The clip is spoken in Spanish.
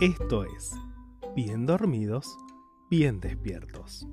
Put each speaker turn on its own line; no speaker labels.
Esto es, bien dormidos, bien despiertos.